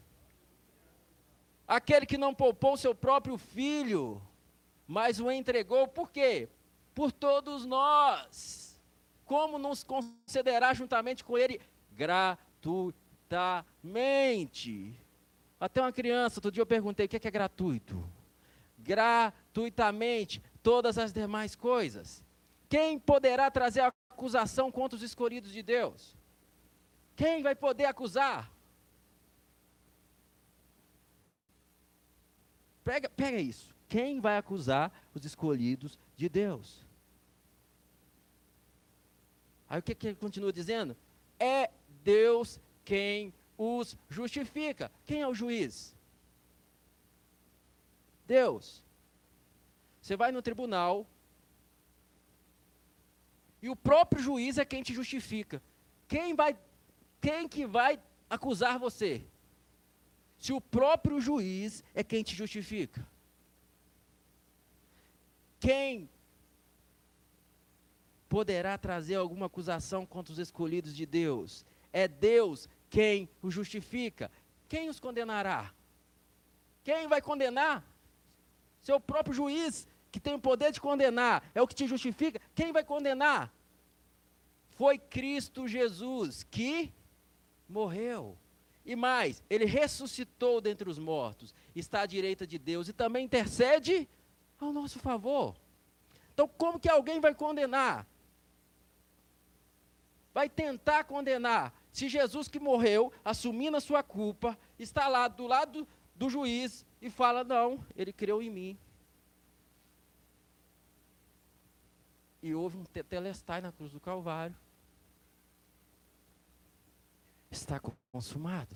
Speaker 1: Aquele que não poupou seu próprio filho, mas o entregou, por quê? Por todos nós. Como nos concederá juntamente com ele gratuitamente? Até uma criança, outro dia eu perguntei o que é, que é gratuito gratuitamente todas as demais coisas. Quem poderá trazer acusação contra os escolhidos de Deus? Quem vai poder acusar? Pega, pega isso. Quem vai acusar os escolhidos de Deus? Aí o que, que ele continua dizendo? É Deus quem os justifica. Quem é o juiz? Deus. Você vai no tribunal e o próprio juiz é quem te justifica. Quem vai quem que vai acusar você? Se o próprio juiz é quem te justifica. Quem poderá trazer alguma acusação contra os escolhidos de Deus? É Deus quem os justifica. Quem os condenará? Quem vai condenar? Seu próprio juiz, que tem o poder de condenar, é o que te justifica. Quem vai condenar? Foi Cristo Jesus que morreu. E mais, ele ressuscitou dentre os mortos, está à direita de Deus e também intercede ao nosso favor. Então, como que alguém vai condenar? Vai tentar condenar. Se Jesus que morreu, assumindo a sua culpa, está lá do lado do juiz, e fala: Não, ele creu em mim. E houve um tetelestai na cruz do Calvário. Está consumado.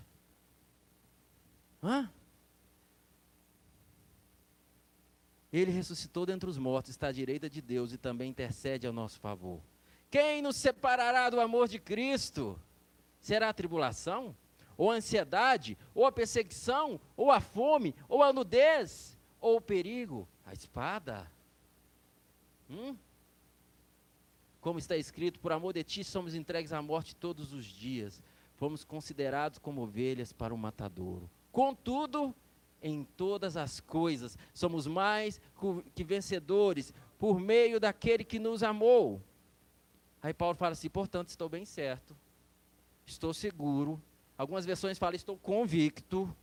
Speaker 1: Hã? Ele ressuscitou dentre os mortos, está à direita de Deus e também intercede ao nosso favor. Quem nos separará do amor de Cristo? Será a tribulação? Ou a ansiedade? Ou a perseguição? Ou a fome? Ou a nudez? Ou o perigo? A espada? Hum? Como está escrito, por amor de ti somos entregues à morte todos os dias. Fomos considerados como ovelhas para o matadouro. Contudo, em todas as coisas somos mais que vencedores por meio daquele que nos amou. Aí Paulo fala assim: portanto, estou bem certo, estou seguro. Algumas versões falam: estou convicto,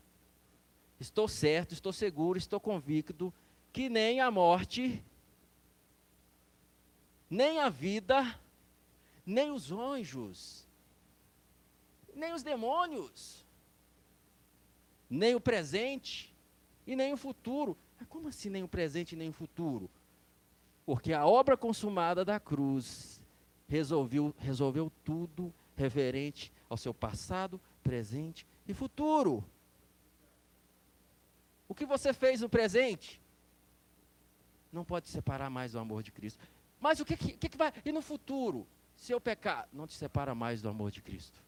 Speaker 1: estou certo, estou seguro, estou convicto que nem a morte, nem a vida, nem os anjos, nem os demônios, nem o presente e nem o futuro. Mas como assim nem o presente e nem o futuro? Porque a obra consumada da cruz resolveu, resolveu tudo referente ao seu passado, presente e futuro. O que você fez no presente não pode separar mais do amor de Cristo. Mas o que, que, que vai. E no futuro? Se eu pecar, não te separa mais do amor de Cristo.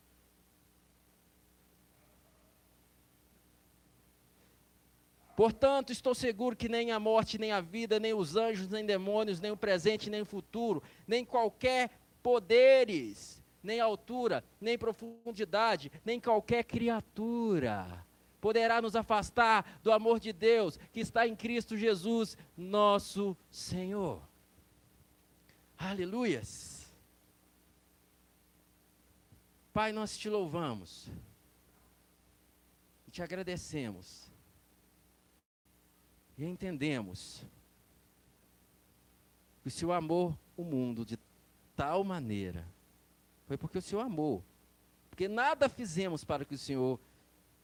Speaker 1: Portanto, estou seguro que nem a morte, nem a vida, nem os anjos, nem demônios, nem o presente, nem o futuro, nem qualquer poderes, nem altura, nem profundidade, nem qualquer criatura poderá nos afastar do amor de Deus que está em Cristo Jesus, nosso Senhor. Aleluias. Pai, nós te louvamos e te agradecemos e entendemos que o Senhor amou o mundo de tal maneira, foi porque o Senhor amou. Porque nada fizemos para que o Senhor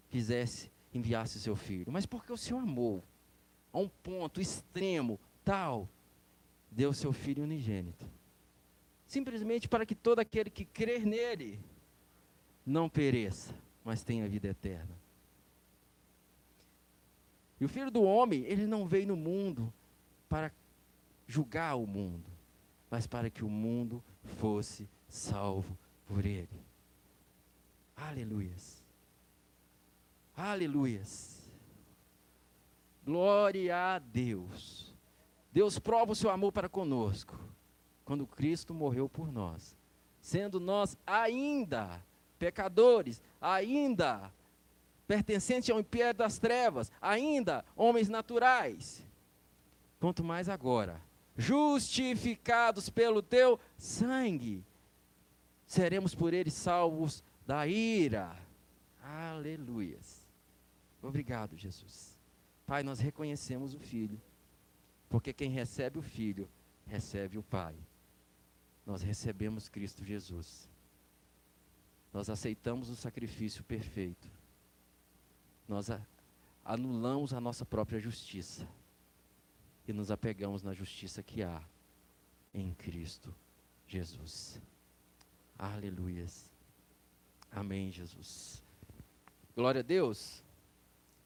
Speaker 1: fizesse, enviasse o seu filho, mas porque o Senhor amou, a um ponto extremo, tal, deu seu filho unigênito. Simplesmente para que todo aquele que crer nele não pereça, mas tenha vida eterna. E o filho do homem, ele não veio no mundo para julgar o mundo, mas para que o mundo fosse salvo por ele. Aleluias. Aleluias. Glória a Deus. Deus prova o seu amor para conosco quando Cristo morreu por nós, sendo nós ainda pecadores, ainda pertencente ao império das trevas, ainda homens naturais. Quanto mais agora, justificados pelo teu sangue, seremos por ele salvos da ira. Aleluias. Obrigado, Jesus. Pai, nós reconhecemos o Filho, porque quem recebe o Filho, recebe o Pai. Nós recebemos Cristo Jesus. Nós aceitamos o sacrifício perfeito nós anulamos a nossa própria justiça e nos apegamos na justiça que há em Cristo Jesus. Aleluias. Amém, Jesus. Glória a Deus.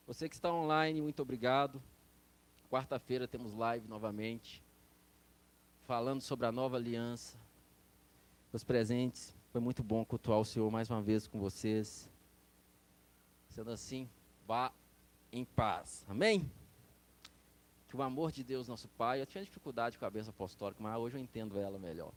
Speaker 1: Você que está online, muito obrigado. Quarta-feira temos live novamente, falando sobre a nova aliança. Os presentes, foi muito bom cultuar o Senhor mais uma vez com vocês. Sendo assim, vá em paz. Amém? Que o amor de Deus, nosso Pai, eu tinha dificuldade com a bênção apostólica, mas hoje eu entendo ela melhor.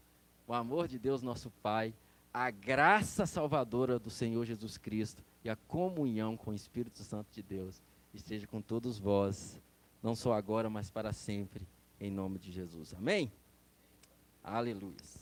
Speaker 1: O amor de Deus, nosso Pai, a graça salvadora do Senhor Jesus Cristo e a comunhão com o Espírito Santo de Deus esteja com todos vós, não só agora, mas para sempre, em nome de Jesus. Amém? Aleluia.